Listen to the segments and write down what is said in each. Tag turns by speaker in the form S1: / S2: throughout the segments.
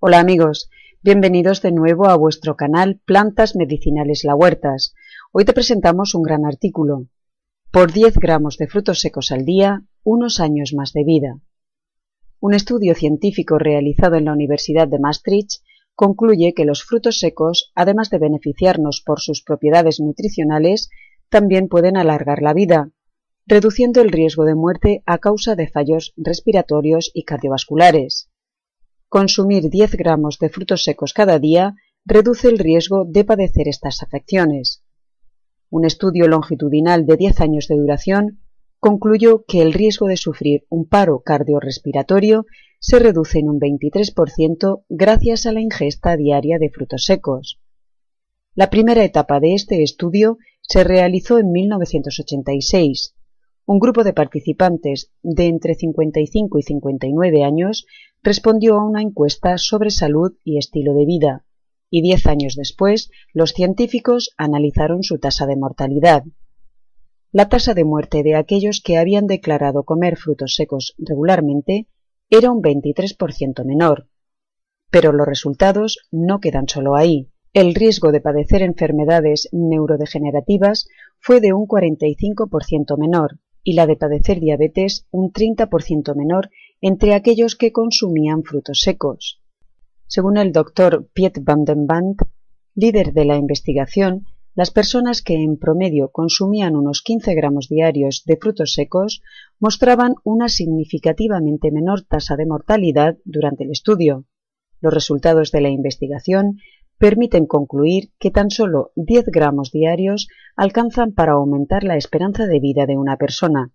S1: Hola amigos, bienvenidos de nuevo a vuestro canal Plantas Medicinales La Huertas. Hoy te presentamos un gran artículo. Por 10 gramos de frutos secos al día, unos años más de vida. Un estudio científico realizado en la Universidad de Maastricht concluye que los frutos secos, además de beneficiarnos por sus propiedades nutricionales, también pueden alargar la vida, reduciendo el riesgo de muerte a causa de fallos respiratorios y cardiovasculares. Consumir 10 gramos de frutos secos cada día reduce el riesgo de padecer estas afecciones. Un estudio longitudinal de 10 años de duración concluyó que el riesgo de sufrir un paro cardiorrespiratorio se reduce en un 23% gracias a la ingesta diaria de frutos secos. La primera etapa de este estudio se realizó en 1986 un grupo de participantes de entre 55 y 59 años respondió a una encuesta sobre salud y estilo de vida, y diez años después los científicos analizaron su tasa de mortalidad. La tasa de muerte de aquellos que habían declarado comer frutos secos regularmente era un 23% menor. Pero los resultados no quedan solo ahí. El riesgo de padecer enfermedades neurodegenerativas fue de un 45% menor, y la de padecer diabetes un 30% menor entre aquellos que consumían frutos secos. Según el doctor Piet van den Band, líder de la investigación, las personas que en promedio consumían unos 15 gramos diarios de frutos secos mostraban una significativamente menor tasa de mortalidad durante el estudio. Los resultados de la investigación permiten concluir que tan solo 10 gramos diarios alcanzan para aumentar la esperanza de vida de una persona.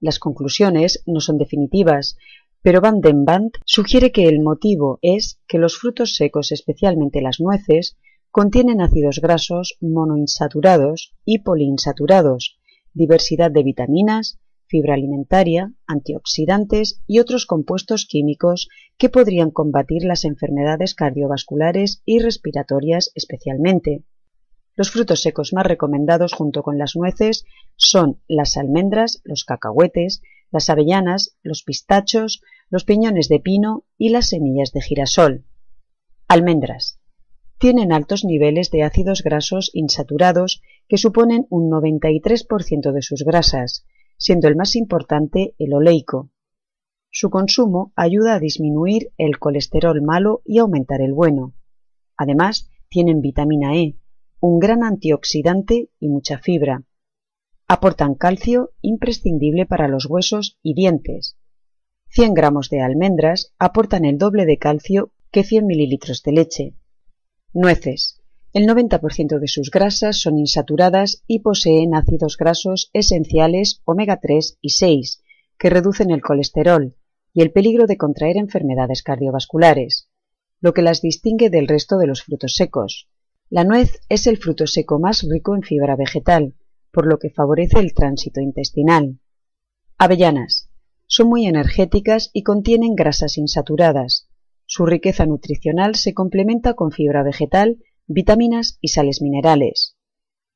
S1: Las conclusiones no son definitivas, pero Van den Band sugiere que el motivo es que los frutos secos, especialmente las nueces, contienen ácidos grasos monoinsaturados y poliinsaturados, diversidad de vitaminas, fibra alimentaria, antioxidantes y otros compuestos químicos que podrían combatir las enfermedades cardiovasculares y respiratorias especialmente. Los frutos secos más recomendados junto con las nueces son las almendras, los cacahuetes, las avellanas, los pistachos, los piñones de pino y las semillas de girasol. Almendras. Tienen altos niveles de ácidos grasos insaturados que suponen un 93% de sus grasas, siendo el más importante el oleico. Su consumo ayuda a disminuir el colesterol malo y aumentar el bueno. Además, tienen vitamina E, un gran antioxidante y mucha fibra. Aportan calcio imprescindible para los huesos y dientes. 100 gramos de almendras aportan el doble de calcio que 100 mililitros de leche. Nueces. El 90% de sus grasas son insaturadas y poseen ácidos grasos esenciales omega 3 y 6, que reducen el colesterol y el peligro de contraer enfermedades cardiovasculares, lo que las distingue del resto de los frutos secos. La nuez es el fruto seco más rico en fibra vegetal, por lo que favorece el tránsito intestinal. Avellanas. Son muy energéticas y contienen grasas insaturadas. Su riqueza nutricional se complementa con fibra vegetal vitaminas y sales minerales.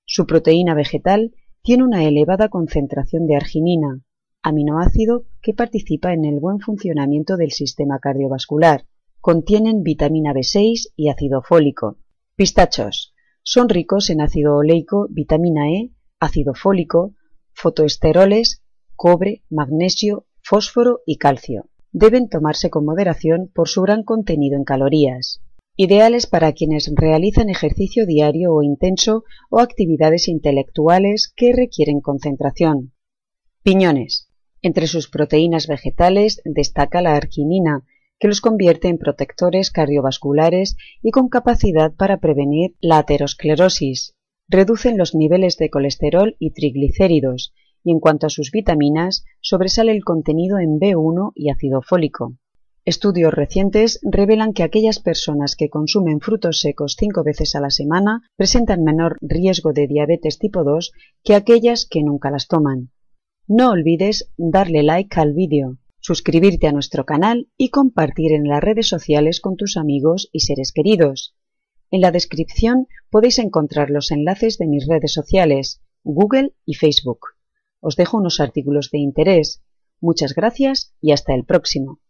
S1: Su proteína vegetal tiene una elevada concentración de arginina, aminoácido que participa en el buen funcionamiento del sistema cardiovascular. Contienen vitamina B6 y ácido fólico. Pistachos. Son ricos en ácido oleico, vitamina E, ácido fólico, fotoesteroles, cobre, magnesio, fósforo y calcio. Deben tomarse con moderación por su gran contenido en calorías ideales para quienes realizan ejercicio diario o intenso o actividades intelectuales que requieren concentración. Piñones. Entre sus proteínas vegetales destaca la arginina, que los convierte en protectores cardiovasculares y con capacidad para prevenir la aterosclerosis. Reducen los niveles de colesterol y triglicéridos, y en cuanto a sus vitaminas, sobresale el contenido en B1 y ácido fólico. Estudios recientes revelan que aquellas personas que consumen frutos secos cinco veces a la semana presentan menor riesgo de diabetes tipo 2 que aquellas que nunca las toman. No olvides darle like al vídeo, suscribirte a nuestro canal y compartir en las redes sociales con tus amigos y seres queridos. En la descripción podéis encontrar los enlaces de mis redes sociales, Google y Facebook. Os dejo unos artículos de interés. Muchas gracias y hasta el próximo.